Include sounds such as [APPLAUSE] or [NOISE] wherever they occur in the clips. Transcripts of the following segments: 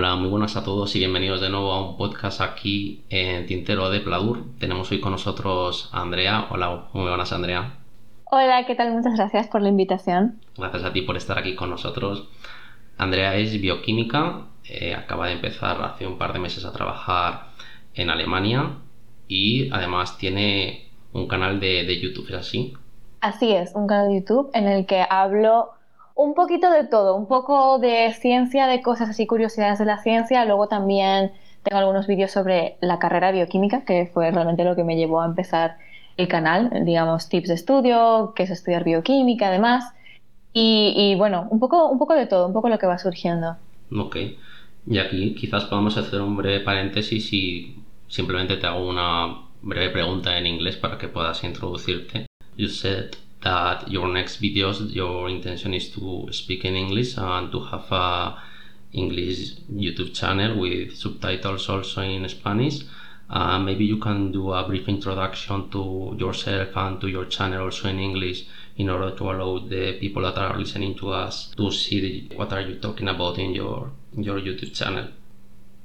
Hola, muy buenas a todos y bienvenidos de nuevo a un podcast aquí en Tintero de Pladur. Tenemos hoy con nosotros a Andrea. Hola, muy buenas Andrea. Hola, ¿qué tal? Muchas gracias por la invitación. Gracias a ti por estar aquí con nosotros. Andrea es bioquímica, eh, acaba de empezar hace un par de meses a trabajar en Alemania y además tiene un canal de, de YouTube, ¿es así? Así es, un canal de YouTube en el que hablo un poquito de todo, un poco de ciencia, de cosas así, curiosidades de la ciencia. Luego también tengo algunos vídeos sobre la carrera bioquímica, que fue realmente lo que me llevó a empezar el canal, digamos, tips de estudio, qué es estudiar bioquímica, además. Y, y, bueno, un poco, un poco de todo, un poco lo que va surgiendo. Ok. Y aquí quizás podamos hacer un breve paréntesis y simplemente te hago una breve pregunta en inglés para que puedas introducirte. You said that your next videos, your intention is to speak in English and to have a English YouTube channel with subtitles also in Spanish. Uh, maybe you can do a brief introduction to yourself and to your channel also in English in order to allow the people that are listening to us to see what are you talking about in your your YouTube channel.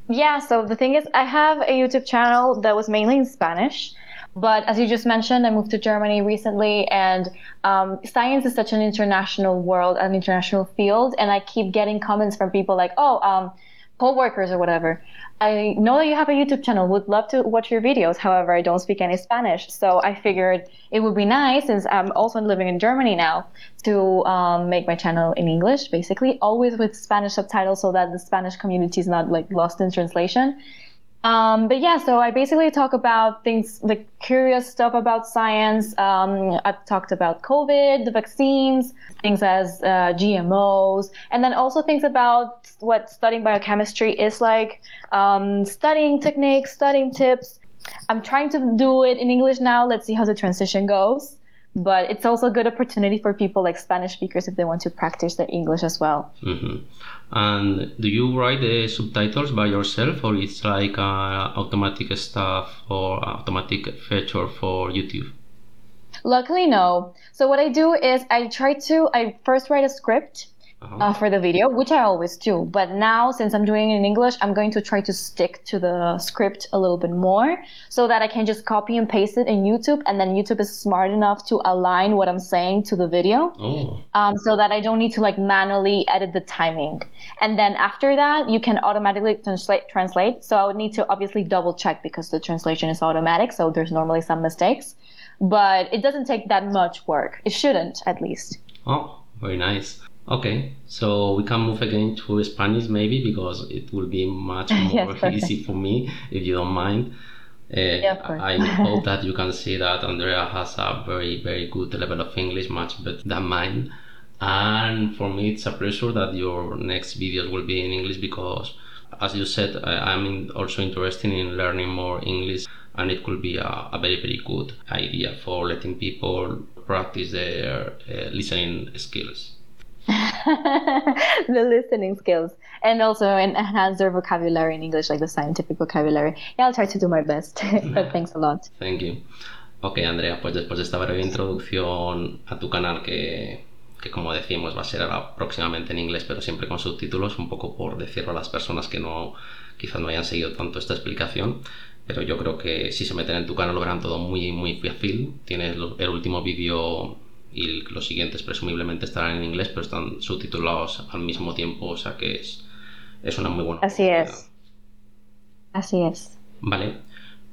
Yeah, so the thing is I have a YouTube channel that was mainly in Spanish but as you just mentioned, I moved to Germany recently, and um, science is such an international world, an international field, and I keep getting comments from people like, "Oh, um, co-workers or whatever." I know that you have a YouTube channel. Would love to watch your videos. However, I don't speak any Spanish, so I figured it would be nice, since I'm also living in Germany now, to um, make my channel in English, basically, always with Spanish subtitles, so that the Spanish community is not like lost in translation. Um, but yeah, so I basically talk about things like curious stuff about science. Um, I've talked about COVID, the vaccines, things as uh, GMOs, and then also things about what studying biochemistry is like, um, studying techniques, studying tips. I'm trying to do it in English now. Let's see how the transition goes but it's also a good opportunity for people like Spanish speakers if they want to practice their English as well. Mm-hmm. And do you write the subtitles by yourself, or it's like uh, automatic stuff or automatic feature for YouTube? Luckily, no. So what I do is I try to I first write a script uh-huh. uh, for the video, which I always do. But now, since I'm doing it in English, I'm going to try to stick to the script a little bit more so that I can just copy and paste it in YouTube. And then YouTube is smart enough to align what I'm saying to the video oh. um, so that I don't need to like manually edit the timing. And then after that, you can automatically translate. translate. So I would need to obviously double check because the translation is automatic. So there's normally some mistakes. But it doesn't take that much work. It shouldn't, at least. Oh, very nice. Okay, so we can move again to Spanish maybe because it will be much [LAUGHS] more yes, easy for me if you don't mind. Uh, yeah, I [LAUGHS] hope that you can see that Andrea has a very, very good level of English, much better than mine. And for me, it's a pleasure that your next videos will be in English because, as you said, I, am also interested in learning more English, and it could be a, a very, very good idea for letting people practice their uh, listening skills. [LAUGHS] the listening skills and also enhance their vocabulary in English, like the scientific vocabulary. Yeah, I'll try to do my best. [LAUGHS] but thanks a lot. Thank you. Ok, Andrea, pues después de esta breve introducción a tu canal que, que como decimos va a ser ahora próximamente en inglés, pero siempre con subtítulos, un poco por decirlo a las personas que no quizás no hayan seguido tanto esta explicación, pero yo creo que si se meten en tu canal lo verán todo muy muy fácil. Tienes el último vídeo y los siguientes presumiblemente estarán en inglés, pero están subtitulados al mismo tiempo, o sea que es, es una muy buena. Así es. Así es. Vale.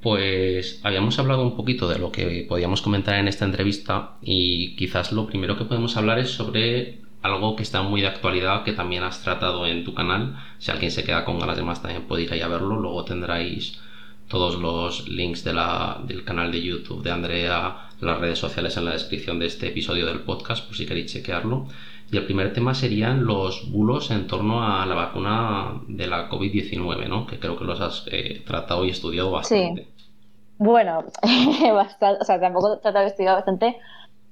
Pues habíamos hablado un poquito de lo que podíamos comentar en esta entrevista y quizás lo primero que podemos hablar es sobre algo que está muy de actualidad que también has tratado en tu canal. Si alguien se queda con ganas de más también puede ir a verlo. Luego tendréis todos los links de la, del canal de YouTube de Andrea, las redes sociales en la descripción de este episodio del podcast, por si queréis chequearlo. Y el primer tema serían los bulos en torno a la vacuna de la COVID-19, ¿no? Que creo que los has eh, tratado y estudiado bastante. Sí. Bueno, [LAUGHS] bastante, o sea, tampoco he tratado y estudiado bastante,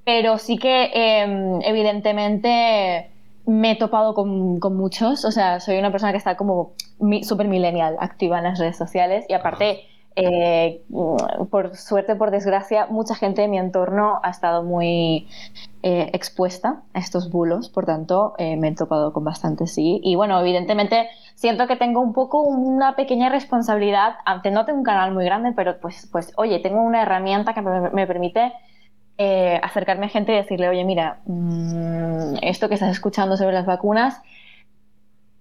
pero sí que em, evidentemente me he topado con, con, muchos, o sea, soy una persona que está como súper millennial, activa en las redes sociales y aparte... Eh, por suerte, por desgracia, mucha gente de mi entorno ha estado muy eh, expuesta a estos bulos, por tanto, eh, me he topado con bastante sí. Y bueno, evidentemente siento que tengo un poco una pequeña responsabilidad, aunque no tengo un canal muy grande, pero pues, pues oye, tengo una herramienta que me, permite acercarme a gente y decirle, oye, mira, mm, esto que estás escuchando sobre las vacunas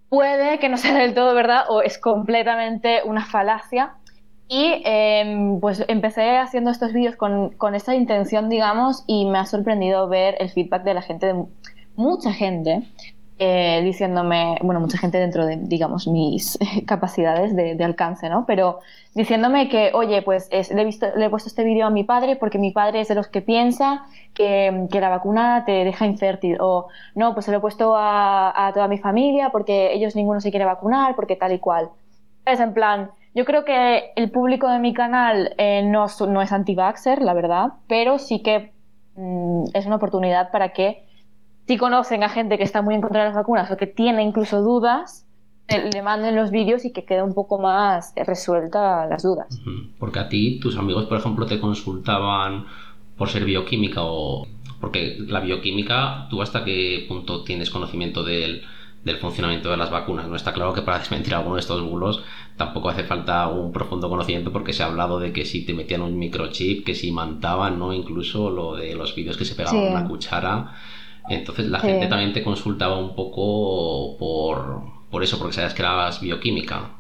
puede que no sea del todo verdad o es completamente una falacia. Y em, pues empecé haciendo estos vídeos con, con esta intención, digamos, y me ha sorprendido ver el feedback de la gente, de mucha gente, eh, diciéndome, bueno, mucha gente dentro de, digamos, mis [LAUGHS] capacidades de, alcance, ¿no? Pero diciéndome que, oye, pues le, he visto, le he puesto este vídeo a mi padre porque mi padre es de los que piensa que, que, la vacuna te deja infértil. O, no, pues se lo he puesto a, a, toda mi familia porque ellos ninguno se quiere vacunar, porque tal y cual. Es en plan, yo creo que el público de mi canal eh, no, no, es anti-vaxxer, la verdad, pero sí que mm, es una oportunidad para que si conocen a gente que está muy en contra de las vacunas o que tiene incluso dudas, le manden los vídeos y que quede un poco más resuelta las dudas. Porque a ti, tus amigos, por ejemplo, te consultaban por ser bioquímica o... Porque la bioquímica, ¿tú hasta qué punto tienes conocimiento del, del funcionamiento de las vacunas? No está claro que para [LAUGHS] desmentir alguno de estos bulos tampoco hace falta un profundo conocimiento porque se ha hablado de que si te metían un microchip, que si mantaban, ¿no? Incluso lo de los vídeos que se pegaban una cuchara entonces la gente también te consultaba un poco por, por eso, porque sabías que eras bioquímica.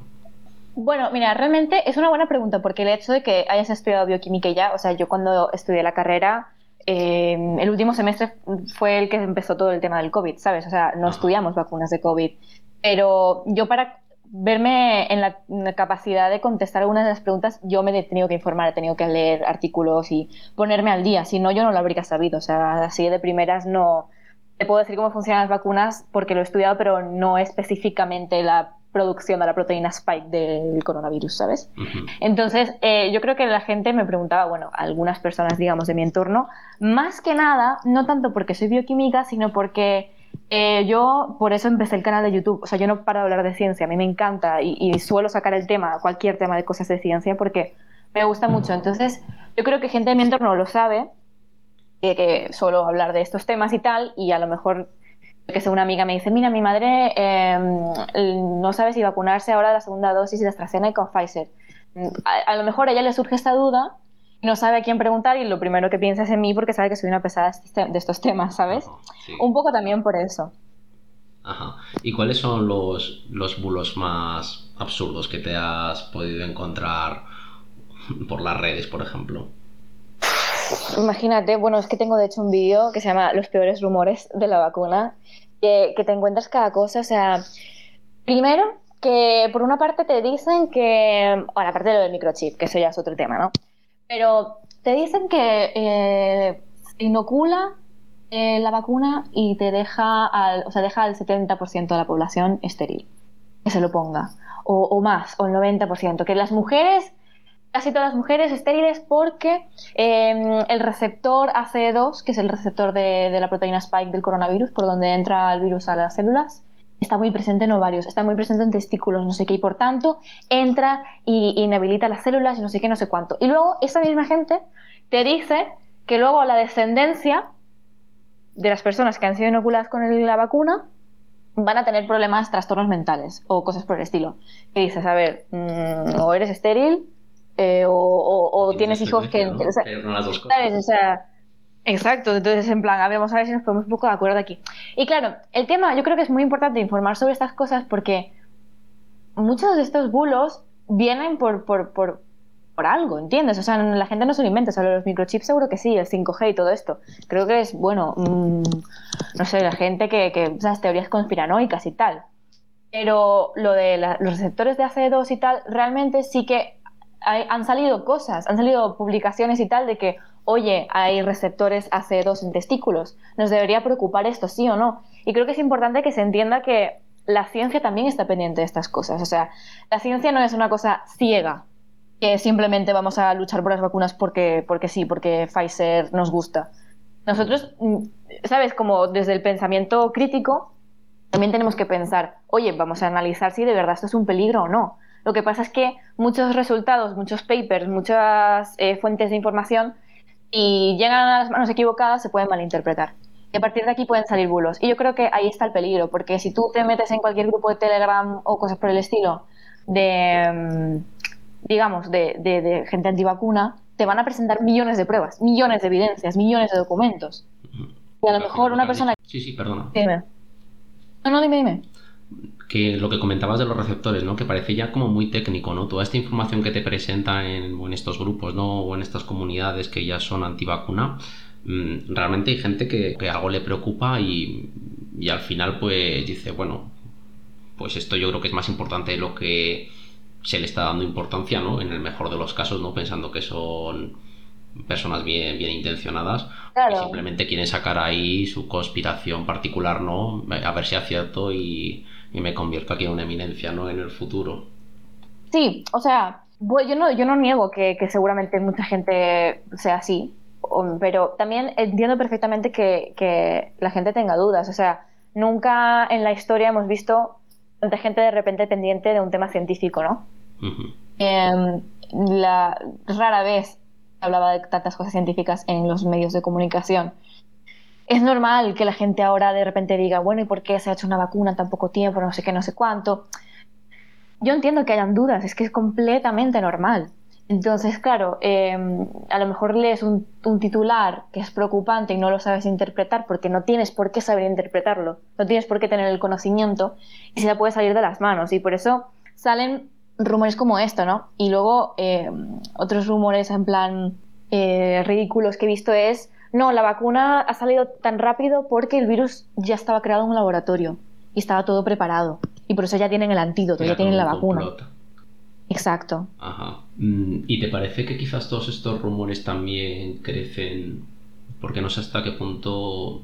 Bueno, mira, realmente es una buena pregunta porque el hecho de que hayas estudiado bioquímica ya, o sea, yo cuando estudié la carrera, eh, el último semestre fue el que empezó todo el tema del COVID, ¿sabes? O sea, no estudiamos vacunas de COVID. Pero yo para verme en la, capacidad de contestar algunas de las preguntas, yo me he tenido que informar, he tenido que leer artículos y ponerme al día. Si no, yo no lo habría sabido. O sea, así de primeras no, te puedo decir cómo funcionan las vacunas porque lo he estudiado, pero no específicamente la producción de la proteína spike del coronavirus, ¿sabes? Entonces, eh, yo creo que la gente me preguntaba, bueno, algunas personas, digamos, de mi entorno, más que nada, no tanto porque soy bioquímica, sino porque eh, yo por eso empecé el canal de YouTube. O sea, yo no paro de hablar de ciencia, a mí me encanta y, y suelo sacar el tema, cualquier tema de cosas de ciencia, porque me gusta mucho. Entonces, yo creo que gente de mi entorno lo sabe que suelo hablar de estos temas y tal, y a lo mejor que sea una amiga me dice, mira, mi madre em, no sabe si vacunarse ahora la segunda dosis de AstraZeneca o Pfizer. A, lo mejor a ella le surge esta duda y no sabe a quién preguntar y lo primero que piensa es en mí porque sabe que soy una pesada de estos temas, ¿sabes? Un poco también por eso. Ajá. ¿Y cuáles son los, los bulos más absurdos que te has podido encontrar por las redes, por ejemplo? Imagínate, bueno, es que tengo de hecho un vídeo que se llama Los peores rumores de la vacuna, que, te encuentras cada cosa, o sea, primero que por una parte te dicen que, bueno, aparte de lo del microchip, que eso ya es otro tema, ¿no? Pero te dicen que eh, inocula eh, la vacuna y te deja al, o sea, deja al 70% de la población estéril, que se lo ponga, o, o más, o el 90%, que las mujeres casi todas las mujeres estériles porque em, el receptor ACE2, que es el receptor de, la proteína spike del coronavirus, por donde entra el virus a las células, está muy presente en ovarios, está muy presente en testículos, no sé qué, y por tanto entra y inhabilita las células y no sé qué, no sé cuánto. Y luego esa misma gente te dice que luego la descendencia de las personas que han sido inoculadas con la vacuna van a tener problemas, trastornos mentales o cosas por el estilo. Y dices, a ver, mm, o eres estéril eh, o, tienes hijos que... O sea, ¿sabes? O sea, exacto, entonces en plan, a ver, vamos a ver si nos ponemos un poco de acuerdo aquí. Y claro, el tema, yo creo que es muy importante informar sobre estas cosas porque muchos de estos bulos vienen por, por, por, por algo, ¿entiendes? O sea, la gente no se lo inventa, solo los microchips seguro que sí, el 5G y todo esto. Creo que es, bueno, mm, no sé, la gente que, que esas teorías conspiranoicas y tal. Pero lo de los receptores de AC2 y tal, realmente sí que han salido cosas, han salido publicaciones y tal de que, oye, hay receptores AC2 en testículos. ¿Nos debería preocupar esto, sí o no? Y creo que es importante que se entienda que la ciencia también está pendiente de estas cosas. O sea, la ciencia no es una cosa ciega, que simplemente vamos a luchar por las vacunas porque, porque sí, porque Pfizer nos gusta. Nosotros, mm, ¿sabes? Como desde el pensamiento crítico, también tenemos que pensar, oye, vamos a analizar si de verdad esto es un peligro o no. Lo que pasa es que muchos resultados, muchos papers, muchas eh, fuentes de información, y llegan a las manos equivocadas, se pueden malinterpretar. Y a partir de aquí pueden salir bulos. Y yo creo que ahí está el peligro, porque si tú te metes en cualquier grupo de Telegram o cosas por el estilo de, mm, digamos, de, de, de gente antivacuna, te van a presentar millones de pruebas, millones de evidencias, millones de documentos. Y a lo mejor una persona... Sí, sí, perdona. Dime. No, no, dime, dime. Que lo que comentabas de los receptores, ¿no? Que parece ya como muy técnico, ¿no? Toda esta información que te presentan en, en estos grupos, ¿no? O en estas comunidades que ya son antivacuna, Mm, realmente hay gente que, algo le preocupa y, al final pues dice, bueno, pues esto yo creo que es más importante de lo que se le está dando importancia, ¿no? En el mejor de los casos, ¿no? Pensando que son personas bien, bien intencionadas que simplemente quieren sacar ahí su conspiración particular, ¿no? A ver si acierto y, y me convierto aquí en una eminencia, ¿no? En el futuro. Sí, o sea, yo no, yo no niego que, que seguramente mucha gente sea así, pero también entiendo perfectamente que, la gente tenga dudas. O sea, nunca en la historia hemos visto tanta gente de repente pendiente de un tema científico, ¿no? Em, la, rara vez hablaba de tantas cosas científicas en los medios de comunicación. Es normal que la gente ahora de repente diga, bueno, ¿y por qué se ha hecho una vacuna tan poco tiempo? No sé qué, no sé cuánto. Yo entiendo que hayan dudas, es que es completamente normal. Entonces, claro, em, a lo mejor lees un, titular que es preocupante y no lo sabes interpretar porque no tienes por qué saber interpretarlo, no tienes por qué tener el conocimiento y se te puede salir de las manos. Y por eso salen rumores como esto, ¿no? Y luego em, otros rumores en plan eh, ridículos que he visto es, no, la vacuna ha salido tan rápido porque el virus ya estaba creado en un laboratorio y estaba todo preparado. Y por eso ya tienen el antídoto, ya tienen la vacuna. Exacto. Ajá. Mm, ¿Y te parece que quizás todos estos rumores también crecen? Porque no sé hasta qué punto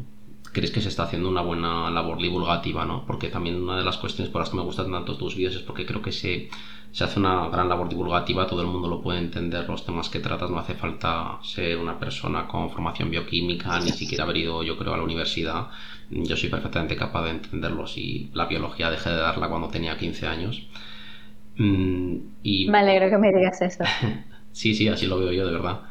crees que se está haciendo una buena labor divulgativa, ¿no? Porque también una de las cuestiones por las que me gustan tanto tus vídeos es porque creo que se, se hace una gran labor divulgativa, todo el mundo lo puede entender, los temas que tratas, no hace falta ser una persona con formación bioquímica, ni siquiera haber ido, yo creo, a la universidad. Yo soy perfectamente capaz de entenderlos y la biología dejé de darla cuando tenía 15 años. Mm, y... Me alegro que me digas eso. [LAUGHS] sí, sí, así lo veo yo, de verdad.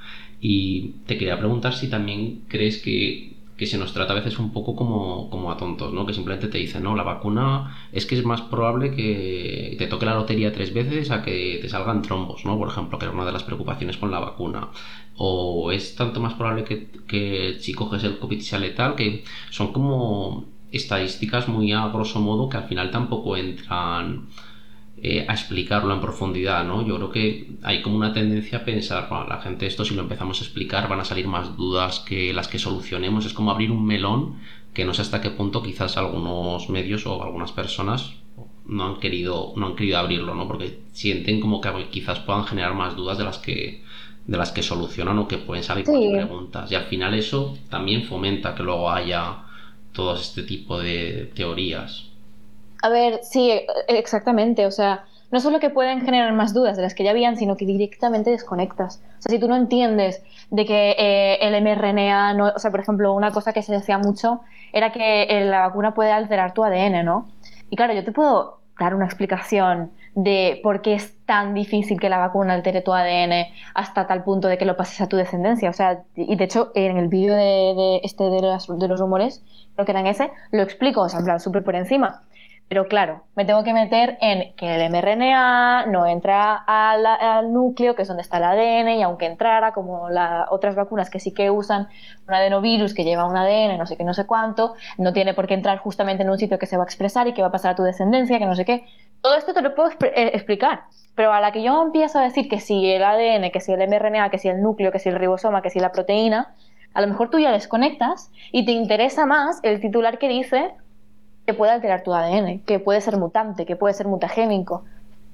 Y te quería preguntar si también crees que, se nos trata a veces un poco como, como, a tontos, ¿no? Que simplemente te dicen, no, la vacuna es que es más probable que te toque la lotería tres veces a que te salgan trombos, ¿no? Por ejemplo, que era una de las preocupaciones con la vacuna. O es tanto más probable que, que si coges el COVID sea letal, que son como estadísticas muy a grosso modo que al final tampoco entran eh, a explicarlo en profundidad, ¿no? Yo creo que hay como una tendencia a pensar, bueno, la gente esto si lo empezamos a explicar van a salir más dudas que las que solucionemos, es como abrir un melón que no sé hasta qué punto quizás algunos medios o algunas personas no han querido no han querido abrirlo, ¿no? Porque sienten como que quizás puedan generar más dudas de las que de las que solucionan o que pueden salir con preguntas y al final eso también fomenta que luego haya todo este tipo de teorías. A ver, sí, e, exactamente. O sea, no solo que pueden generar más dudas de las que ya habían, sino que directamente desconectas. O sea, si tú no entiendes de que eh, el mRNA, no, o sea, por ejemplo, una cosa que se decía mucho era que eh, la vacuna puede alterar tu ADN, ¿no? Y claro, yo te puedo dar una explicación de por qué es tan difícil que la vacuna altere tu ADN hasta tal punto de que lo pases a tu descendencia. O sea, y de hecho, en el vídeo de, este de los, de rumores, creo que era en ese, lo explico, o sea, en súper por encima. Pero claro, me tengo que meter en que el mRNA no entra al, núcleo, que es donde está el ADN, y aunque entrara, como las otras vacunas que sí que usan un adenovirus que lleva un ADN, no sé qué, no sé cuánto, no tiene por qué entrar justamente en un sitio que se va a expresar y que va a pasar a tu descendencia, que no sé qué. Todo esto te lo puedo eh, explicar. Pero a la que yo empiezo a decir que si el ADN, que si el mRNA, que si el núcleo, que si el ribosoma, que si la proteína, a lo mejor tú ya desconectas y te interesa más el titular que dice que puede alterar tu ADN, que puede ser mutante, que puede ser mutagénico.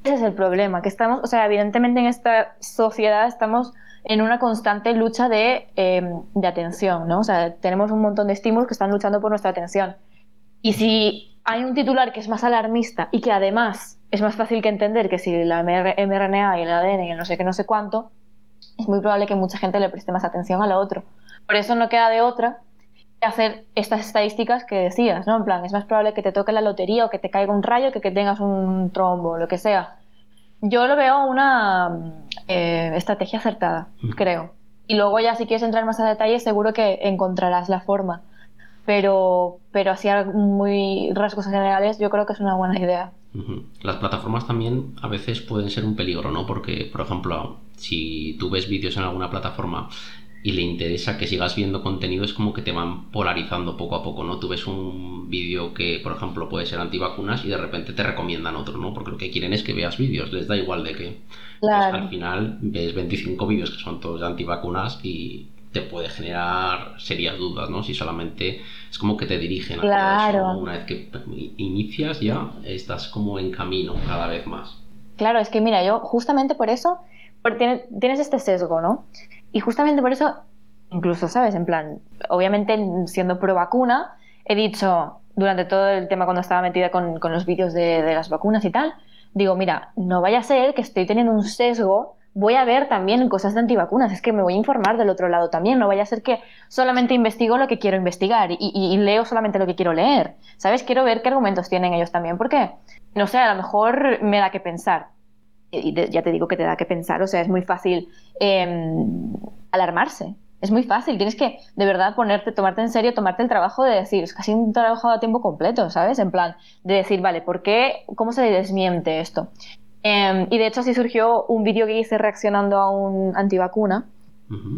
Ese es el problema, que estamos, o sea, evidentemente en esta sociedad estamos en una constante lucha de, em, de atención, ¿no? O sea, tenemos un montón de estímulos que están luchando por nuestra atención. Y si hay un titular que es más alarmista y que además es más fácil que entender que si la mRNA y el ADN y el no sé qué, no sé cuánto, es muy probable que mucha gente le preste más atención a lo otro. Por eso no queda de otra hacer estas estadísticas que decías, ¿no? En plan, es más probable que te toque la lotería o que te caiga un rayo que que tengas un trombo, lo que sea. Yo lo veo una eh, estrategia acertada, creo. Y luego ya si quieres entrar más a detalle, seguro que encontrarás la forma. pero, pero así muy rasgos generales yo creo que es una buena idea. Las plataformas también a veces pueden ser un peligro, ¿no? Porque, por ejemplo, si tú ves vídeos en alguna plataforma y le interesa que sigas viendo contenido, es como que te van polarizando poco a poco, ¿no? Tú ves un vídeo que, por ejemplo, puede ser antivacunas y de repente te recomiendan otro, ¿no? Porque lo que quieren es que veas vídeos, les da igual de qué. Claro. al final ves 25 vídeos que son todos de antivacunas y te puede generar serias dudas, ¿no? Si solamente es como que te dirigen a claro. Una vez que inicias ya, estás como en camino cada vez más. Claro, es que mira, yo justamente por eso, tienes este sesgo, ¿no? Y justamente por eso, incluso, ¿sabes? En plan, obviamente siendo pro vacuna, he dicho durante todo el tema cuando estaba metida con, los vídeos de, las vacunas y tal, digo, mira, no vaya a ser que estoy teniendo un sesgo, voy a ver también cosas de antivacunas, es que me voy a informar del otro lado también, no vaya a ser que solamente investigo lo que quiero investigar y, leo solamente lo que quiero leer, ¿sabes? Quiero ver qué argumentos tienen ellos también, porque, no sé, a lo mejor me da que pensar y ya te digo que te da que pensar, o sea, es muy fácil em, alarmarse. Es muy fácil, tienes que de verdad ponerte, tomarte en serio, tomarte el trabajo de decir, es casi un trabajo a tiempo completo, ¿sabes? En plan, de decir, vale, ¿por qué? ¿Cómo se desmiente esto? Em, y de hecho así surgió un vídeo que hice reaccionando a un antivacuna,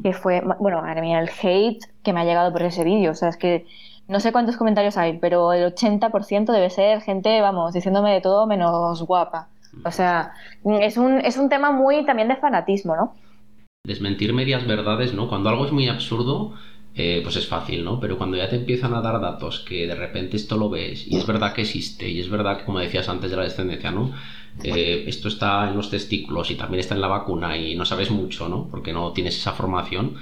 que fue, bueno, madre mía, el hate que me ha llegado por ese vídeo, o sea, es que no sé cuántos comentarios hay, pero el 80% debe ser gente, vamos, diciéndome de todo menos guapa. O sea, es un, es un tema muy también de fanatismo, ¿no? Desmentir medias verdades, ¿no? Cuando algo es muy absurdo, eh, pues es fácil, ¿no? Pero cuando ya te empiezan a dar datos que de repente esto lo ves y es verdad que existe y es verdad que, como decías antes de la descendencia, ¿no? Eh, esto está en los testículos y también está en la vacuna y no sabes mucho, ¿no? Porque no tienes esa formación.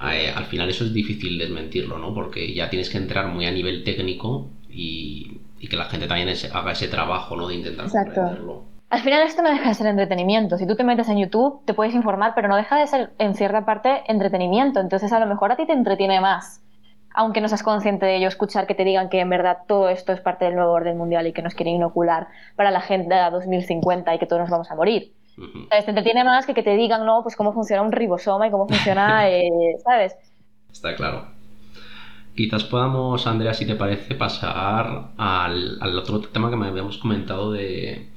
Eh, al final eso es difícil desmentirlo, ¿no? Porque ya tienes que entrar muy a nivel técnico y, que la gente también haga ese trabajo, ¿no? De intentar Exacto. Al final esto no deja de ser entretenimiento. Si tú te metes en YouTube, te puedes informar, pero no deja de ser en cierta parte entretenimiento. Entonces a lo mejor a ti te entretiene más, aunque no seas consciente de ello, escuchar que te digan que en verdad todo esto es parte del nuevo orden mundial y que nos quieren inocular para la agenda 2050 y que todos nos vamos a morir. Te entretiene más que que te digan, no, pues cómo funciona un ribosoma y cómo funciona, [LAUGHS] eh, ¿sabes? Está claro. Quizás podamos, Andrea, si te parece, pasar al, al otro tema que me habíamos comentado de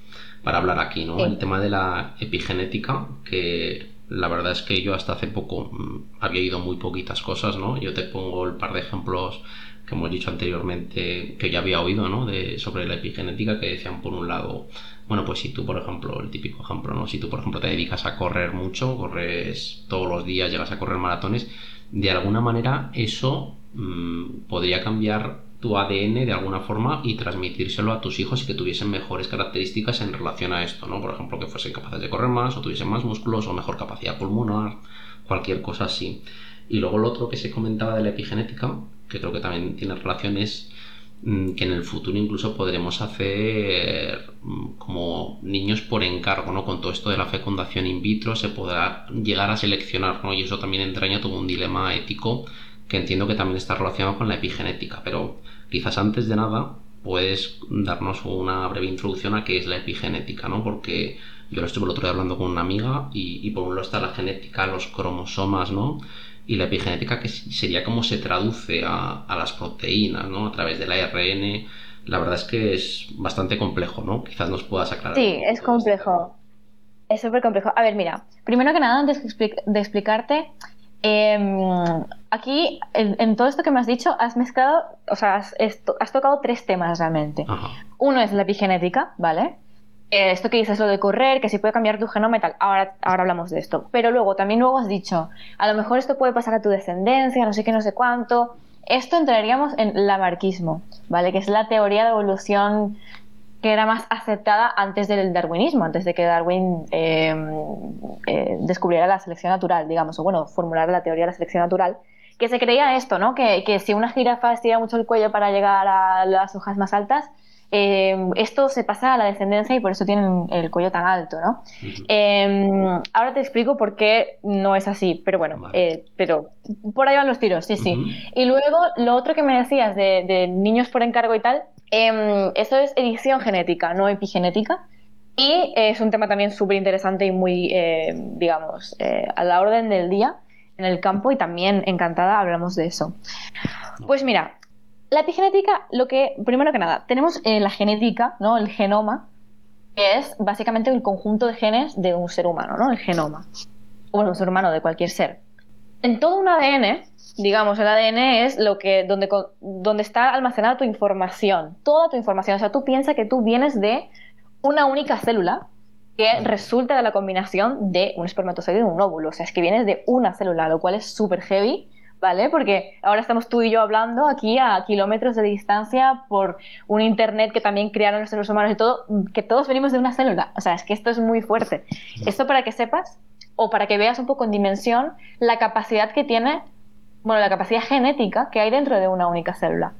para hablar aquí, ¿no? El tema de la epigenética, que la verdad es que yo hasta hace poco mm, había ido muy poquitas cosas, ¿no? Yo te pongo el par de ejemplos que hemos dicho anteriormente, que ya había oído, ¿no? De, sobre la epigenética, que decían por un lado, bueno, pues si tú, por ejemplo, el típico ejemplo, ¿no? Si tú, por ejemplo, te dedicas a correr mucho, corres todos los días, llegas a correr maratones, de alguna manera eso mm, podría cambiar tu ADN de alguna forma y transmitírselo a tus hijos y que tuviesen mejores características en relación a esto, ¿no? Por ejemplo, que fuesen capaces de correr más o tuviesen más músculos o mejor capacidad pulmonar, cualquier cosa así. Y luego lo otro que se comentaba de la epigenética, que creo que también tiene relación, es mm, que en el futuro incluso podremos hacer mm, como niños por encargo, ¿no? Con todo esto de la fecundación in vitro se podrá llegar a seleccionar, ¿no? Y eso también entraña todo un dilema ético que entiendo que también está relacionado con la epigenética, pero quizás antes de nada puedes darnos una breve introducción a qué es la epigenética, ¿no? Porque yo lo estuve el otro día hablando con una amiga y, por un lado está la genética, los cromosomas, ¿no? Y la epigenética que sería cómo se traduce a, las proteínas, ¿no? A través del ARN. La verdad es que es bastante complejo, ¿no? Quizás nos puedas aclarar. Sí, es complejo. Es súper complejo. A ver, mira, primero que nada, antes de explicarte, Em, aquí, en, todo esto que me has dicho, has mezclado, o sea, has, tocado tres temas realmente. Uno es la epigenética, ¿vale? Eh, esto que dices, lo de correr, que si puede cambiar tu genoma y tal, ahora, ahora hablamos de esto. Pero luego, también luego has dicho, a lo mejor esto puede pasar a tu descendencia, no sé qué, no sé cuánto. Esto entraríamos en lamarquismo, ¿vale? Que es la teoría de evolución que era más aceptada antes del darwinismo, antes de que Darwin eh, eh, descubriera la selección natural, digamos, o bueno, formulara la teoría de la selección natural, que se creía esto, ¿no? Que, que si una jirafa estira mucho el cuello para llegar a las hojas más altas, eh, esto se pasa a la descendencia y por eso tienen el cuello tan alto, ¿no? ahora te explico por qué no es así, pero bueno, pero por ahí van los tiros, sí, sí. Y luego lo otro que me decías de, de niños por encargo y tal, eh, esto es edición genética, no epigenética. Y es un tema también súper interesante y muy, eh, digamos, eh, a la orden del día en el campo y también encantada hablamos de eso. Pues mira, La epigenética, lo que, primero que nada, tenemos eh, la genética, ¿no? El genoma, que es básicamente el conjunto de genes de un ser humano, ¿no? El genoma. O bueno, un ser humano de cualquier ser. En todo un ADN, digamos, el ADN es lo que, donde, donde está almacenada tu información, toda tu información. O sea, tú piensas que tú vienes de una única célula que resulta de la combinación de un espermatozoide y un óvulo. O sea, es que vienes de una célula, lo cual es súper heavy ¿vale? Porque ahora estamos tú y yo hablando aquí a kilómetros de distancia por un internet que también crearon los seres humanos y todo, que todos venimos de una célula. O sea, es que esto es muy fuerte. Esto para que sepas o para que veas un poco en dimensión la capacidad que tiene, bueno, la capacidad genética que hay dentro de una única célula.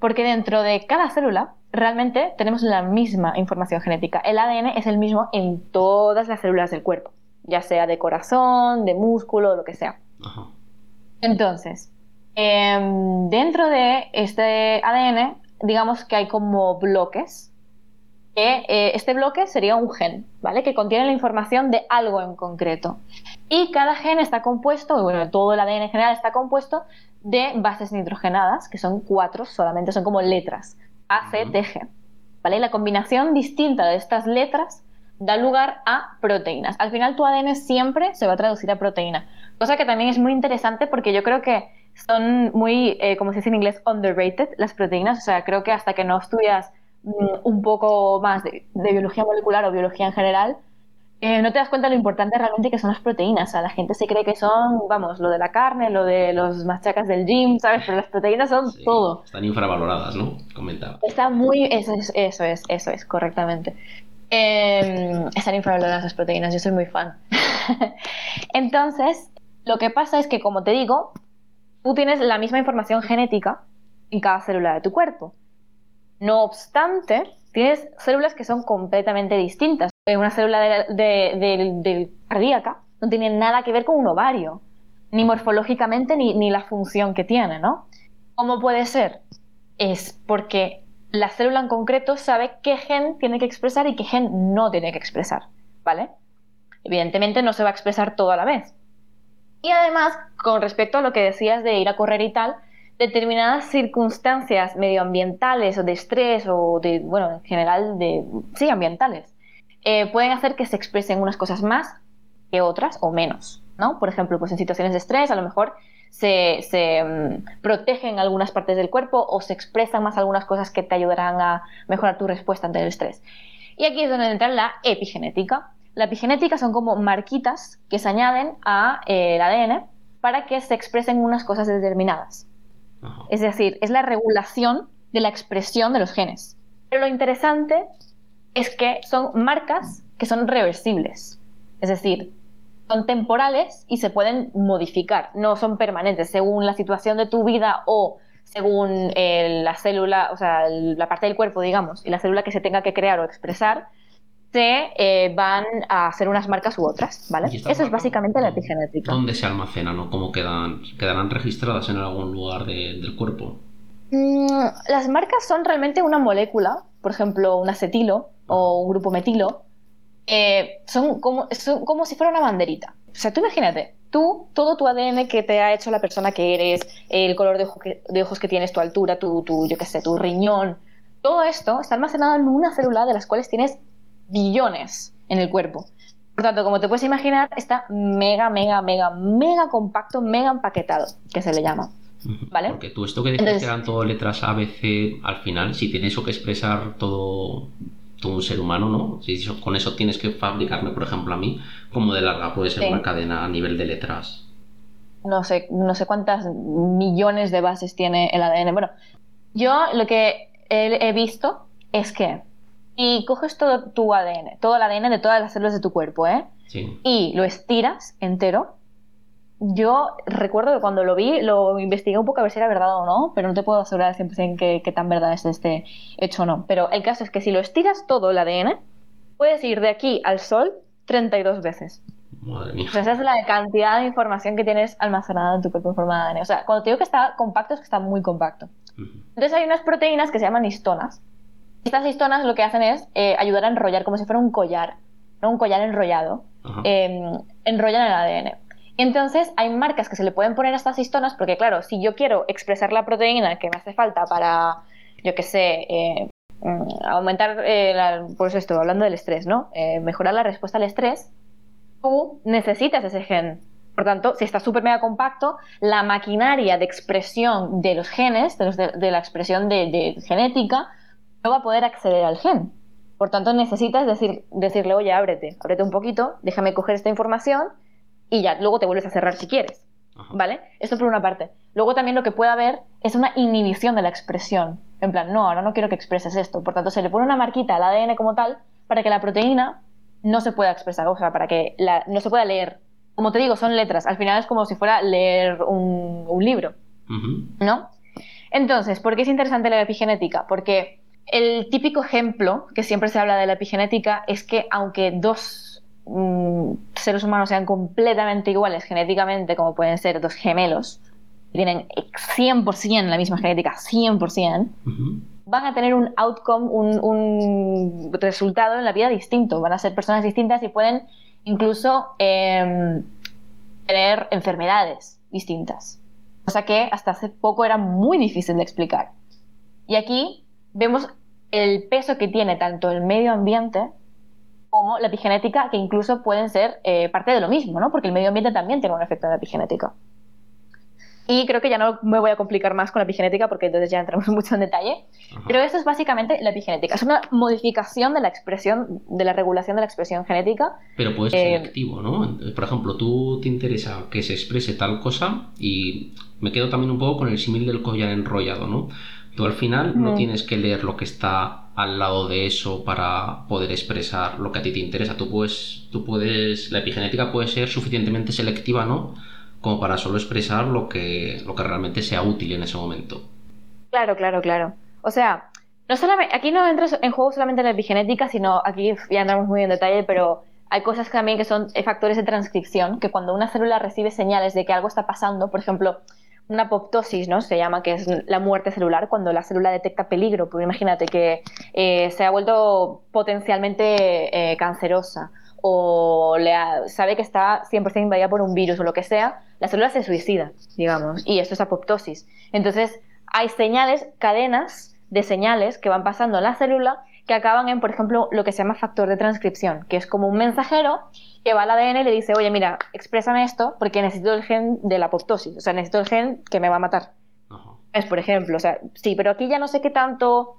Porque dentro de cada célula realmente tenemos la misma información genética. El ADN es el mismo en todas las células del cuerpo, ya sea de corazón, de músculo, lo que sea. Ajá. Entonces, em, dentro de este ADN, digamos que hay como bloques. Que, eh, este bloque sería un gen, ¿vale? Que contiene la información de algo en concreto. Y cada gen está compuesto, bueno, todo el ADN en general está compuesto de bases nitrogenadas, que son cuatro solamente, son como letras. A, C, T, G. ¿Vale? la combinación distinta de estas letras da lugar a proteínas. Al final tu ADN siempre se va a traducir a proteína. Cosa que también es muy interesante porque yo creo que son muy, eh, como se dice en inglés, underrated las proteínas. O sea, creo que hasta que no estudias mm, un poco más de, biología molecular o biología en general, eh, no te das cuenta de lo importante realmente que son las proteínas. O sea, la gente se cree que son, vamos, lo de la carne, lo de los machacas del gym, ¿sabes? Pero las proteínas son todo. Están infravaloradas, ¿no? Comentaba. Está muy, eso es, eso es, eso es, correctamente. Eh, están infravaloradas las proteínas, yo soy muy fan. [LAUGHS] Entonces, lo que pasa es que, como te digo, tú tienes la misma información genética en cada célula de tu cuerpo. No obstante, tienes células que son completamente distintas. Una célula de, cardíaca no tiene nada que ver con un ovario, ni morfológicamente ni, ni la función que tiene, ¿no? ¿Cómo puede ser? Es porque la célula en concreto sabe qué gen tiene que expresar y qué gen no tiene que expresar, ¿vale? Evidentemente no se va a expresar todo a la vez, y además, con respecto a lo que decías de ir a correr y tal, determinadas circunstancias medioambientales o de estrés o de, bueno, en general de, sí, ambientales, eh, pueden hacer que se expresen unas cosas más que otras o menos, ¿no? Por ejemplo, pues en situaciones de estrés a lo mejor se, se mm, protegen algunas partes del cuerpo o se expresan más algunas cosas que te ayudarán a mejorar tu respuesta ante el estrés. Y aquí es donde entra la epigenética. La epigenética son como marquitas que se añaden al eh, ADN para que se expresen unas cosas determinadas. Es decir, es la regulación de la expresión de los genes. Pero lo interesante es que son marcas que son reversibles. Es decir, son temporales y se pueden modificar, no son permanentes según la situación de tu vida o según eh, la célula, o sea, la parte del cuerpo, digamos, y la célula que se tenga que crear o expresar, se eh, van a hacer unas marcas u otras, ¿vale? Eso es básicamente la epigenética. ¿Dónde se almacenan o cómo quedan, quedarán registradas en algún lugar del cuerpo? Mm, las marcas son realmente una molécula, por ejemplo, un acetilo o un grupo metilo, eh, son, como, son como si fuera una banderita. O sea, tú imagínate, tú, todo tu ADN que te ha hecho la persona que eres, el color de, de ojos que tienes, tu altura, tu, tu, yo qué sé, tu riñón, todo esto está almacenado en una célula de las cuales tienes billones en el cuerpo. Por tanto, como te puedes imaginar, está mega, mega, mega, mega compacto, mega empaquetado, que se le llama. ¿Vale? Porque tú esto que decías que eran todo letras A, B, C, al final, si tienes eso que expresar todo, todo un ser humano, ¿no? Si con eso tienes que fabricarme, por ejemplo, a mí, como de larga puede ser una cadena a nivel de letras. No sé, no sé cuántas millones de bases tiene el ADN. Bueno, yo lo que he visto es que y coges todo tu ADN, todo el ADN de todas las células de tu cuerpo, ¿eh? Sí. Y lo estiras entero. Yo recuerdo que cuando lo vi, lo investigué un poco a ver si era verdad o no, pero no te puedo asegurar al 100% que, que tan verdad es este hecho o no. Pero el caso es que si lo estiras todo el ADN, puedes ir de aquí al Sol 32 veces. Madre mía. O sea, esa es la cantidad de información que tienes almacenada en tu cuerpo en forma de ADN. O sea, cuando te digo que está compacto, es que está muy compacto. Entonces hay unas proteínas que se llaman histonas, estas histonas lo que hacen es eh, ayudar a enrollar como si fuera un collar, ¿no? un collar enrollado. Eh, enrollan el ADN. Entonces, hay marcas que se le pueden poner a estas histonas porque, claro, si yo quiero expresar la proteína que me hace falta para, yo qué sé, eh, mm, aumentar, eh, pues esto, hablando del estrés, ¿no? Eh, mejorar la respuesta al estrés, tú necesitas ese gen. Por tanto, si está súper mega compacto, la maquinaria de expresión de los genes, de, la expresión de, genética, no va a poder acceder al gen. Por tanto, necesitas decir, decirle, oye, ábrete, ábrete un poquito, déjame coger esta información y ya, luego te vuelves a cerrar si quieres. ¿Vale? Esto por una parte. Luego también lo que puede haber es una inhibición de la expresión. En plan, no, ahora no quiero que expreses esto. Por tanto, se le pone una marquita al ADN como tal para que la proteína no se pueda expresar, o sea, para que la, no se pueda leer. Como te digo, son letras. Al final es como si fuera leer un, libro. ¿No? Entonces, ¿por qué es interesante la epigenética? Porque el típico ejemplo que siempre se habla de la epigenética es que aunque dos Mm, seres humanos sean completamente iguales genéticamente, como pueden ser dos gemelos, que tienen 100% la misma genética, 100%, van a tener un outcome, un, resultado en la vida distinto. Van a ser personas distintas y pueden incluso em, tener enfermedades distintas. Cosa que hasta hace poco era muy difícil de explicar. Y aquí vemos el peso que tiene tanto el medio ambiente como la epigenética, que incluso pueden ser eh, parte de lo mismo, ¿no? Porque el medio ambiente también tiene un efecto en la epigenética. Y creo que ya no me voy a complicar más con la epigenética porque entonces ya entramos [LAUGHS] mucho en detalle. Pero esto es básicamente la epigenética. Es una modificación de la expresión, de la regulación de la expresión genética. Pero puede ser eh, selectivo, ¿no? Por ejemplo, tú te interesa que se exprese tal cosa y me quedo también un poco con el símil del collar enrollado, ¿no? Tú al final no tienes que leer lo que está al lado de eso para poder expresar lo que a ti te interesa. Tú puedes, tú puedes, la epigenética puede ser suficientemente selectiva, ¿no? Como para solo expresar lo que, lo que realmente sea útil en ese momento. Claro, claro, claro. O sea, no solamente, aquí no entras en juego solamente la epigenética, sino aquí ya entramos muy en detalle, pero hay cosas también que son factores de transcripción, que cuando una célula recibe señales de que algo está pasando, por ejemplo, una apoptosis, ¿no? Se llama, que es la muerte celular, cuando la célula detecta peligro. Porque imagínate que eh, se ha vuelto potencialmente eh, cancerosa o le sabe que está 100% invadida por un virus o lo que sea, la célula se suicida, digamos, y esto es apoptosis. Entonces, hay señales, cadenas de señales que van pasando en la célula que acaban en, por ejemplo, lo que se llama factor de transcripción, que es como un mensajero que va al ADN y le dice, oye, mira, exprésame esto porque necesito el gen de la apoptosis, o sea, necesito el gen que me va a matar. Es, por ejemplo, o sea, sí, pero aquí ya no sé qué tanto,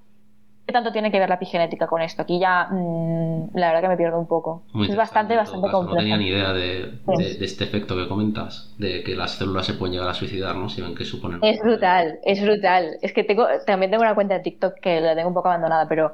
qué tanto tiene que ver la epigenética con esto. Aquí ya, mm, la verdad que me pierdo un poco. es bastante, bastante complejo. No tenía ni idea de, este efecto que comentas, de que las células se pueden llegar a suicidar, ¿no? Si ven que suponen... Es brutal, es brutal. Es que tengo, también tengo una cuenta de TikTok que la tengo un poco abandonada, pero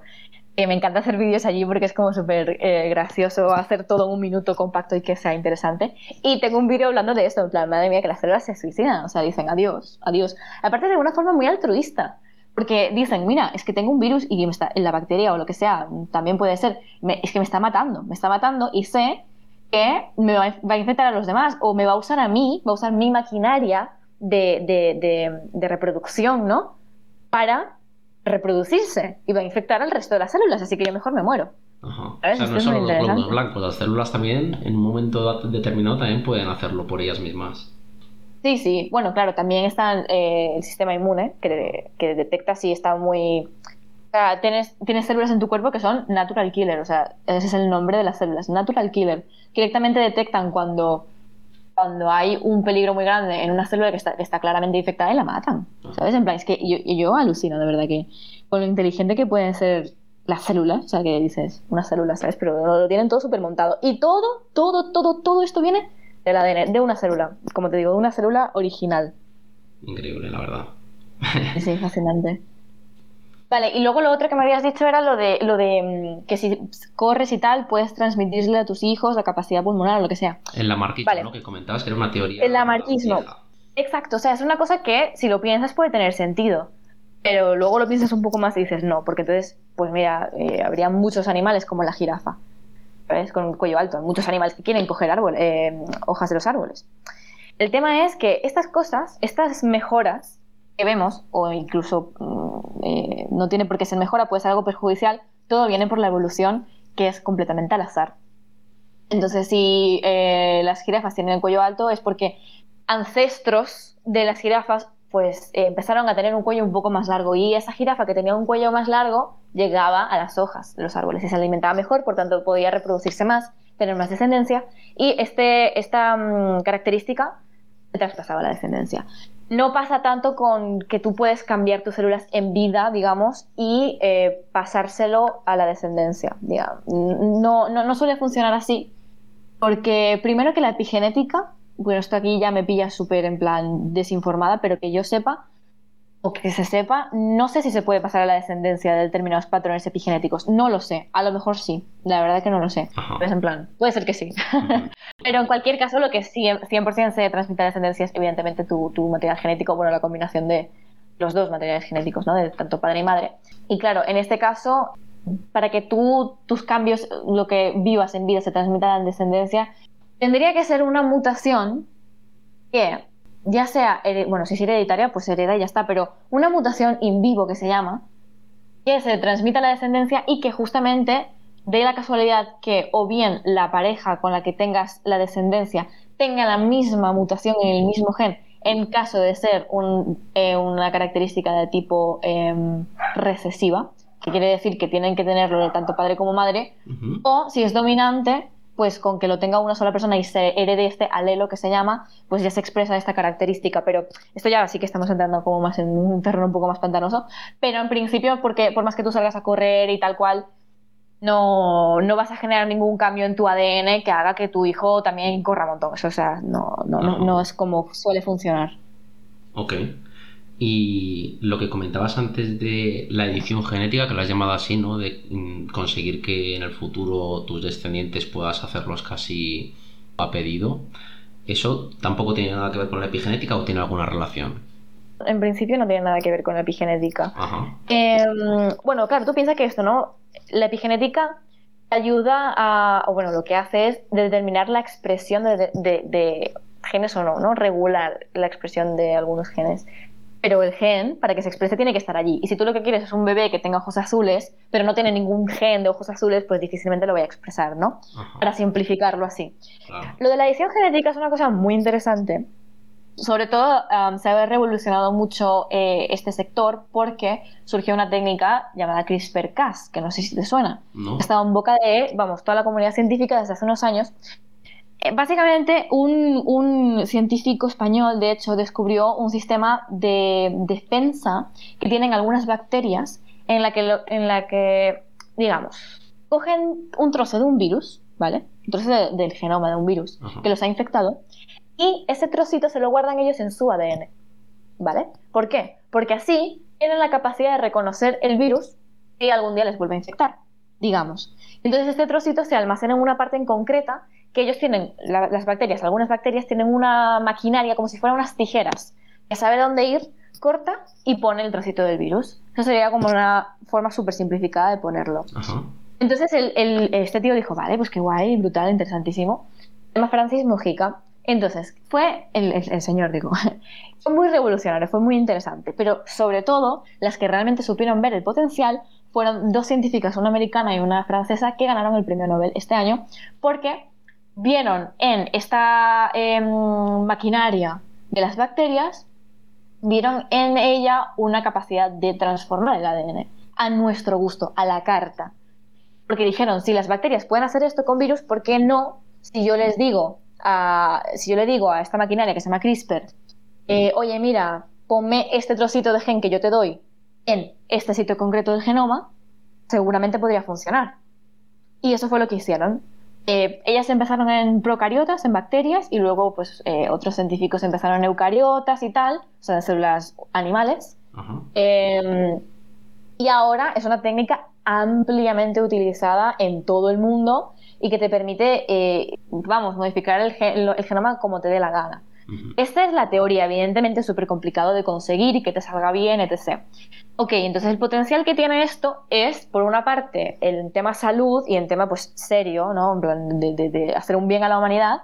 me encanta hacer vídeos allí porque es como súper eh, gracioso hacer todo en un minuto compacto y que sea interesante. Y tengo un vídeo hablando de esto, en plan, madre mía, que las células se suicidan, o sea, dicen adiós, adiós. Aparte de una forma muy altruista, porque dicen, mira, es que tengo un virus y me está, la bacteria o lo que sea, también puede ser, es que me está matando, me está matando y sé que me va, a infectar a los demás o me va a usar a mí, va a usar mi maquinaria de, de, de reproducción, ¿no? Para reproducirse y va a infectar al resto de las células, así que yo mejor me muero. Ajá. O sea, no solo los glóbulos blancos, las células también en un momento determinado también pueden hacerlo por ellas mismas. Sí, sí. Bueno, claro, también está eh, el sistema inmune que, que, detecta si está muy... O sea, tienes, tienes células en tu cuerpo que son natural killer, o sea, ese es el nombre de las células, natural killer. Directamente detectan cuando cuando hay un peligro muy grande en una célula que está, está claramente infectada y la matan. ¿Sabes? En plan, es que yo, yo alucino de verdad que con lo inteligente que pueden ser las células, o sea, que dices, una célula, ¿sabes? Pero lo, tienen todo súper montado. Y todo, todo, todo, todo esto viene del ADN, de una célula, como te digo, de una célula original. Increíble, la verdad. Sí, fascinante. Vale, y luego lo otro que me habías dicho era lo de, lo de mm, que si corres y tal, puedes transmitirle a tus hijos la capacidad pulmonar o lo que sea. El lamarquismo, ¿no? Que comentabas que era una teoría. El lamarquismo. Exacto, o sea, es una cosa que si lo piensas puede tener sentido. Pero luego lo piensas un poco más y dices no, porque entonces, pues mira, eh, habría muchos animales como la jirafa, ¿sabes? Con cuello alto, muchos animales que quieren coger árboles, eh, hojas de los árboles. El tema es que estas cosas, estas mejoras, que vemos, o incluso mm, eh, no tiene por qué ser mejora, puede ser algo perjudicial, todo viene por la evolución que es completamente al azar. Entonces, si eh, las jirafas tienen el cuello alto es porque ancestros de las jirafas pues eh, empezaron a tener un cuello un poco más largo y esa jirafa que tenía un cuello más largo llegaba a las hojas de los árboles y se alimentaba mejor, por tanto podía reproducirse más, tener más descendencia y este, esta mm, característica traspasaba la descendencia. No pasa tanto con que tú puedes cambiar tus células en vida, digamos, y eh, pasárselo a la descendencia. No, no, no suele funcionar así, porque primero que la epigenética bueno, esto aquí ya me pilla súper en plan desinformada, pero que yo sepa, o que se sepa, no sé si se puede pasar a la descendencia de determinados patrones epigenéticos. No lo sé. A lo mejor sí. La verdad que no lo sé. Pues en plan, puede ser que sí. [LAUGHS] Pero en cualquier caso, lo que sí 100% se transmite a la descendencia es evidentemente tu, tu, material genético, bueno, la combinación de los dos materiales genéticos, ¿no? De tanto padre y madre. Y claro, en este caso, para que tú, tus cambios, lo que vivas en vida se transmitan a la descendencia, tendría que ser una mutación que ya sea, bueno, si es hereditaria, pues hereda y ya está, pero una mutación in vivo que se llama, que se transmita a la descendencia y que justamente dé la casualidad que o bien la pareja con la que tengas la descendencia tenga la misma mutación en el mismo gen, en caso de ser eh, una característica de tipo em, recesiva, que quiere decir que tienen que tenerlo tanto padre como madre, o si es dominante, pues con que lo tenga una sola persona y se herede este alelo que se llama, pues ya se expresa esta característica. Pero esto ya sí que estamos entrando como más en un terreno un poco más pantanoso. Pero en principio, porque por más que tú salgas a correr y tal cual, no, no vas a generar ningún cambio en tu ADN que haga que tu hijo también corra un montón. Eso, o sea, no, no, no, no es como suele funcionar. Ok. Y lo que comentabas antes de la edición genética, que lo has llamado así, ¿no? De mm, conseguir que en el futuro tus descendientes puedas hacerlos casi a pedido. ¿Eso tampoco tiene nada que ver con la epigenética o tiene alguna relación? En principio no tiene nada que ver con la epigenética. Em, bueno, claro, tú piensas que esto, ¿no? La epigenética ayuda a, o bueno, lo que hace es determinar la expresión de, de genes o no, ¿no? Regular la expresión de algunos genes pero el gen, para que se exprese, tiene que estar allí. Y si tú lo que quieres es un bebé que tenga ojos azules, pero no tiene ningún gen de ojos azules, pues difícilmente lo voy a expresar, ¿no? Para simplificarlo así. Lo de la edición genética es una cosa muy interesante. Sobre todo se ha revolucionado mucho eh, este sector porque surgió una técnica llamada CRISPR-Cas, que no sé si te suena. No. Ha estado en boca de, vamos, toda la comunidad científica desde hace unos años básicamente, un, científico español, de hecho, descubrió un sistema de defensa que tienen algunas bacterias en la que, en la que digamos, cogen un trozo de un virus, ¿vale? Un trozo del genoma de un virus que los ha infectado y ese trocito se lo guardan ellos en su ADN, ¿vale? ¿Por qué? Porque así tienen la capacidad de reconocer el virus y algún día les vuelve a infectar, digamos. Entonces este trocito se almacena en una parte en concreta que ellos tienen, las bacterias, algunas bacterias tienen una maquinaria como si fueran unas tijeras, que sabe dónde ir, corta y pone el trocito del virus. Eso sería como una forma súper simplificada de ponerlo. Entonces el, este tío dijo, vale, pues qué guay, brutal, interesantísimo. Se llama Francis Mujica. Entonces, fue el, el, señor, digo, [LAUGHS] fue muy revolucionario, fue muy interesante, pero sobre todo las que realmente supieron ver el potencial fueron dos científicas, una americana y una francesa, que ganaron el premio Nobel este año, porque vieron en esta em, maquinaria de las bacterias, vieron en ella una capacidad de transformar el ADN a nuestro gusto, a la carta. Porque dijeron, si las bacterias pueden hacer esto con virus, ¿por qué no? Si yo les digo a, si yo le digo a esta maquinaria que se llama CRISPR, eh, oye, mira, ponme este trocito de gen que yo te doy en este sitio concreto del genoma, seguramente podría funcionar. Y eso fue lo que hicieron. Eh, ellas empezaron en procariotas, en bacterias, y luego pues eh, otros científicos empezaron en eucariotas y tal, o sea, en células animales. Em, y ahora es una técnica ampliamente utilizada en todo el mundo y que te permite, eh, vamos, modificar el, el genoma como te dé la gana. Esta es la teoría, evidentemente es súper complicado de conseguir y que te salga bien, etc. Ok, entonces el potencial que tiene esto es, por una parte, el tema salud y el tema pues serio, ¿no? De, hacer un bien a la humanidad,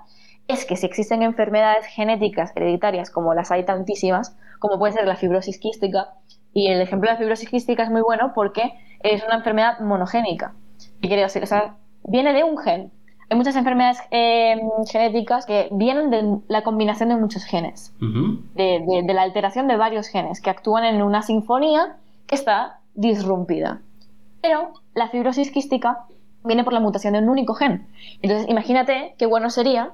es que si existen enfermedades genéticas hereditarias, como las hay tantísimas, como puede ser la fibrosis quística, y el ejemplo de la fibrosis quística es muy bueno porque es una enfermedad monogénica. ¿Qué quiere decir? O sea, viene de un gen. hay muchas enfermedades eh, genéticas que vienen de la combinación de muchos genes, de, de, la alteración de varios genes que actúan en una sinfonía que está disrumpida. Pero la fibrosis quística viene por la mutación de un único gen. Entonces, imagínate qué bueno sería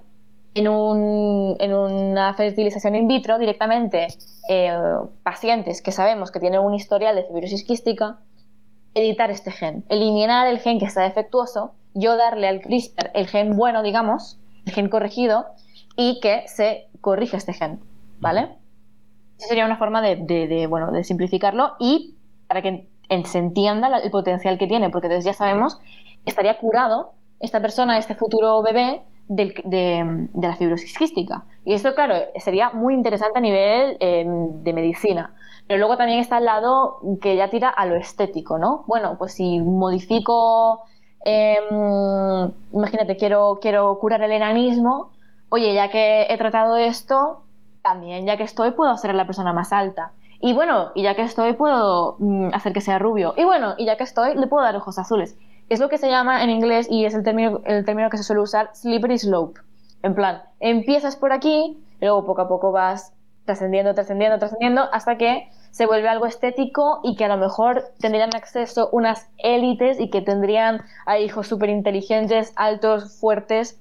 en, un, en una fertilización in vitro directamente eh, pacientes que sabemos que tienen un historial de fibrosis quística, editar este gen, eliminar el gen que está defectuoso yo darle al CRISPR el gen bueno, digamos, el gen corregido, y que se corrija este gen, ¿vale? Esa sería una forma de, bueno, de simplificarlo y para que se entienda el potencial que tiene, porque entonces ya sabemos, estaría curado esta persona, este futuro bebé, de, la fibrosis quística. Y esto, claro, sería muy interesante a nivel em, de medicina. Pero luego también está el lado que ya tira a lo estético, ¿no? Bueno, pues si modifico Em, imagínate, quiero, quiero curar el enanismo, oye, ya que he tratado esto, también ya que estoy puedo hacer a la persona más alta. Y bueno, y ya que estoy puedo mm, hacer que sea rubio. Y bueno, y ya que estoy le puedo dar ojos azules. Es lo que se llama en inglés y es el término, el término que se suele usar slippery slope. En plan, empiezas por aquí, y luego poco a poco vas trascendiendo, trascendiendo, trascendiendo, hasta que se vuelve algo estético y que a lo mejor tendrían acceso unas élites y que tendrían a hijos súper inteligentes, altos, fuertes.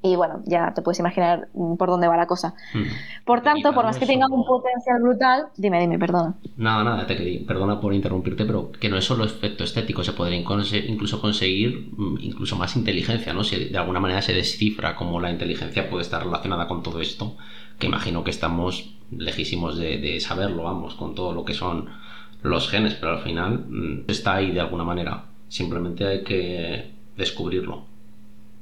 Y bueno, ya te puedes imaginar por dónde va la cosa. Hmm. Por tanto, por más que tengan un potencial brutal, dime, dime, perdona. Nada, nada, te quería, perdona por interrumpirte, pero que no es solo efecto estético, se podría incluso conseguir mm, incluso más inteligencia, ¿no? Si de alguna manera se descifra cómo la inteligencia puede estar relacionada con todo esto, que imagino que estamos lejísimos de, saberlo, vamos, con todo lo que son los genes, pero al final mm, está ahí de alguna manera. Simplemente hay que descubrirlo.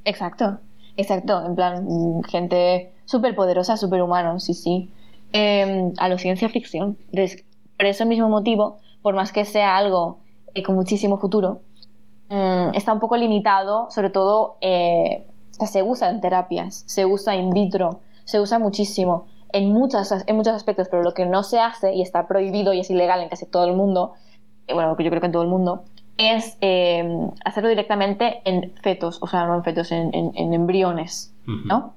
Exacto, exacto. En plan, gente súper poderosa, súper humano, sí, sí. Em, a lo ciencia ficción. por ese mismo motivo, por más que sea algo eh, con muchísimo futuro, mm, está un poco limitado, sobre todo eh, se usa en terapias, se usa in vitro, se usa muchísimo en, muchas, en muchos aspectos, pero lo que no se hace y está prohibido y es ilegal en casi todo el mundo, eh, bueno, yo creo que en todo el mundo, es eh, hacerlo directamente en fetos, o sea, no en fetos, en, embriones, ¿no?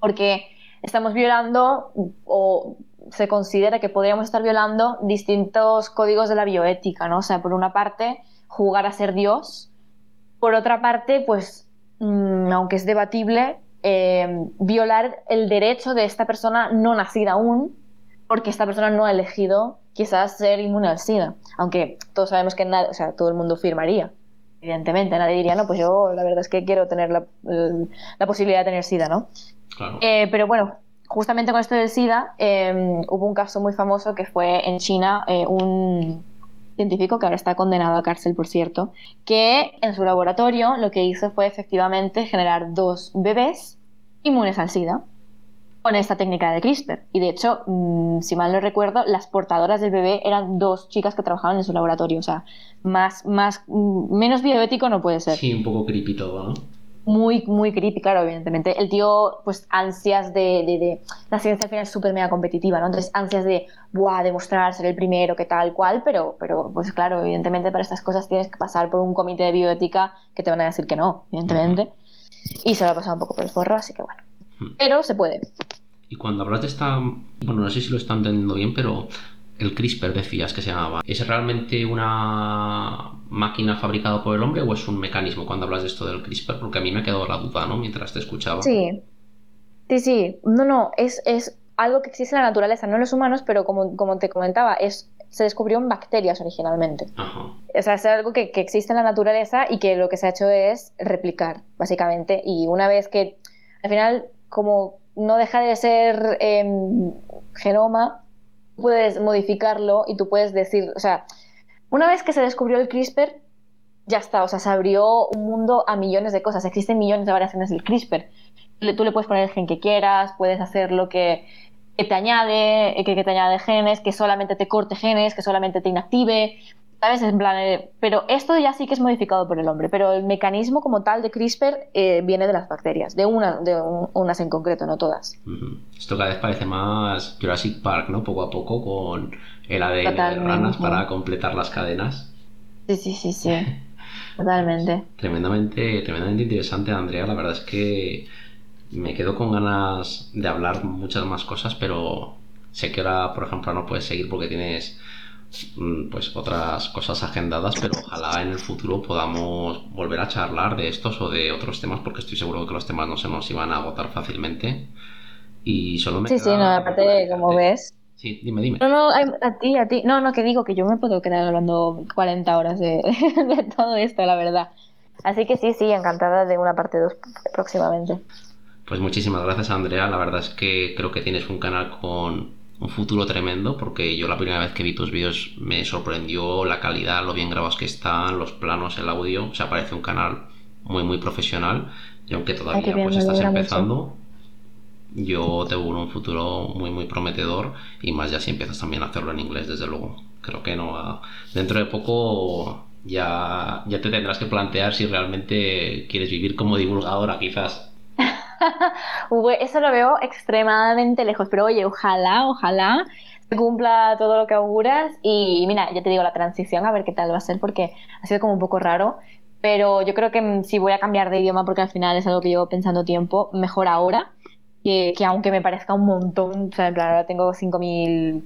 Porque estamos violando o se considera que podríamos estar violando distintos códigos de la bioética, ¿no? O sea, por una parte, jugar a ser Dios, por otra parte, pues, mm, aunque es debatible, eh, violar el derecho de esta persona no nacida aún, porque esta persona no ha elegido quizás ser inmune al SIDA. Aunque todos sabemos que o sea, todo el mundo firmaría. Evidentemente, nadie diría, no, pues yo la verdad es que quiero tener la, posibilidad de tener SIDA, ¿no? Eh, pero bueno, justamente con esto del SIDA, eh, hubo un caso muy famoso que fue en China, un científico que ahora está condenado a cárcel, por cierto, que en su laboratorio lo que hizo fue efectivamente generar dos bebés inmunes al SIDA con esta técnica de CRISPR. Y de hecho, mm, si mal no recuerdo, las portadoras del bebé eran dos chicas que trabajaban en su laboratorio. O sea, más, más, mm, menos bioético no puede ser. Sí, un poco creepy todo, ¿no? muy, muy creepy, claro, evidentemente. El tío, pues, ansias de, de, La ciencia al final es súper mega competitiva, ¿no? Entonces, ansias de, buah, demostrar ser el primero, que tal cual, pero, pero, pues, claro, evidentemente para estas cosas tienes que pasar por un comité de bioética que te van a decir que no, evidentemente. Y se lo ha pasado un poco por el forro, así que bueno. Pero se puede. Y cuando hablas de esta. Bueno, no sé si lo está entendiendo bien, pero el CRISPR decías que se llamaba. ¿Es realmente una máquina fabricada por el hombre o es un mecanismo cuando hablas de esto del CRISPR? Porque a mí me ha quedado la duda, ¿no? Mientras te escuchaba. Sí. Sí, sí. No, no, es, es algo que existe en la naturaleza, no en los humanos, pero como, como te comentaba, es, se descubrió en bacterias originalmente. Ajá. O sea, es algo que, que existe en la naturaleza y que lo que se ha hecho es replicar, básicamente. Y una vez que, al final, como no deja de ser em, genoma, puedes modificarlo y tú puedes decir, o sea, una vez que se descubrió el CRISPR, ya está, o sea, se abrió un mundo a millones de cosas, existen millones de variaciones del CRISPR. Tú le puedes poner el gen que quieras, puedes hacer lo que, te añade, que, que te añade genes, que solamente te corte genes, que solamente te inactive, ¿Sabes? En plan, eh, pero esto ya sí que es modificado por el hombre, pero el mecanismo como tal de CRISPR eh, viene de las bacterias, de, una, de unas en concreto, no todas. Esto cada vez parece más Jurassic Park, ¿no? Poco a poco con el ADN de ranas para completar las cadenas. Sí, sí, sí, sí. [LAUGHS] Totalmente. Tremendamente, tremendamente interesante, Andrea. La verdad es que me quedo con ganas de hablar muchas más cosas, pero sé que ahora, por ejemplo, no puedes seguir porque tienes pues otras cosas agendadas, pero ojalá en el futuro podamos volver a charlar de estos o de otros temas, porque estoy seguro que los temas no se nos iban a agotar fácilmente. Y solo me Sí, sí, no, aparte, como ves. Sí, dime, dime. No, no, a ti, a ti. No, no, que digo que yo me puedo quedar hablando 40 horas de, [LAUGHS] de todo esto, la verdad. Así que sí, sí, encantada de una parte 2 próximamente. Pues muchísimas gracias Andrea, la verdad es que creo que tienes un canal con un futuro tremendo porque yo la primera vez que vi tus vídeos me sorprendió la calidad, lo bien grabados que están, los planos, el audio, o sea, parece un canal muy muy profesional y aunque todavía pues estás empezando, yo te veo un futuro muy muy prometedor y más ya si empiezas también a hacerlo en inglés desde luego. Creo que no dentro de poco ya, ya te tendrás que plantear si realmente quieres vivir como divulgadora quizás. [LAUGHS] Eso lo veo extremadamente lejos, pero oye, ojalá, ojalá cumpla todo lo que auguras y mira, ya te digo la transición, a ver qué tal va a ser porque ha sido como un poco raro, pero yo creo que si voy a cambiar de idioma porque al final es algo que llevo pensando tiempo, mejor ahora. Que, aunque me parezca un montón, o sea, en plan, ahora tengo 5.000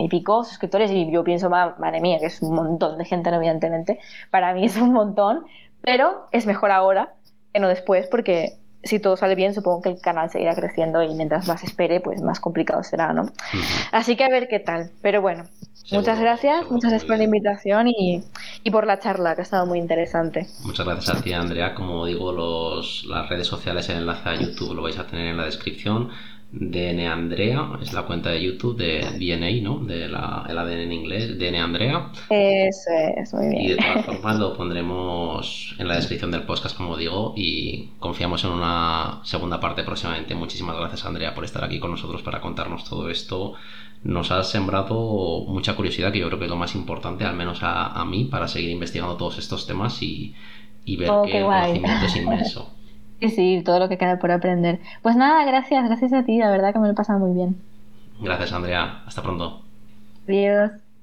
y pico suscriptores y yo pienso, madre mía, que es un montón de gente, evidentemente, para mí es un montón, pero es mejor ahora que no después porque si todo sale bien, supongo que el canal seguirá creciendo y mientras más espere, pues más complicado será, ¿no? Así que a ver qué tal. Pero bueno, muchas gracias, muchas gracias por la invitación y, y, por la charla, que ha estado muy interesante. Muchas gracias a ti, Andrea. Como digo, los, las redes sociales, el enlace a YouTube lo vais a tener en la descripción. DNA Andrea, es la cuenta de YouTube de DNA, ¿no? De la, el ADN en inglés, DNA Andrea. Eso es, muy bien. Y de todas formas lo [LAUGHS] pondremos en la descripción del podcast, como digo, y confiamos en una segunda parte próximamente. Muchísimas gracias, Andrea, por estar aquí con nosotros para contarnos todo esto. Nos has sembrado mucha curiosidad, que yo creo que es lo más importante, al menos a, a mí, para seguir investigando todos estos temas y, y ver oh, que el conocimiento es [LAUGHS] inmenso. Sí, sí, todo lo que queda por aprender. Pues nada, gracias, gracias a ti, la verdad que me lo he pasado muy bien. Gracias, Andrea. Hasta pronto. Adiós.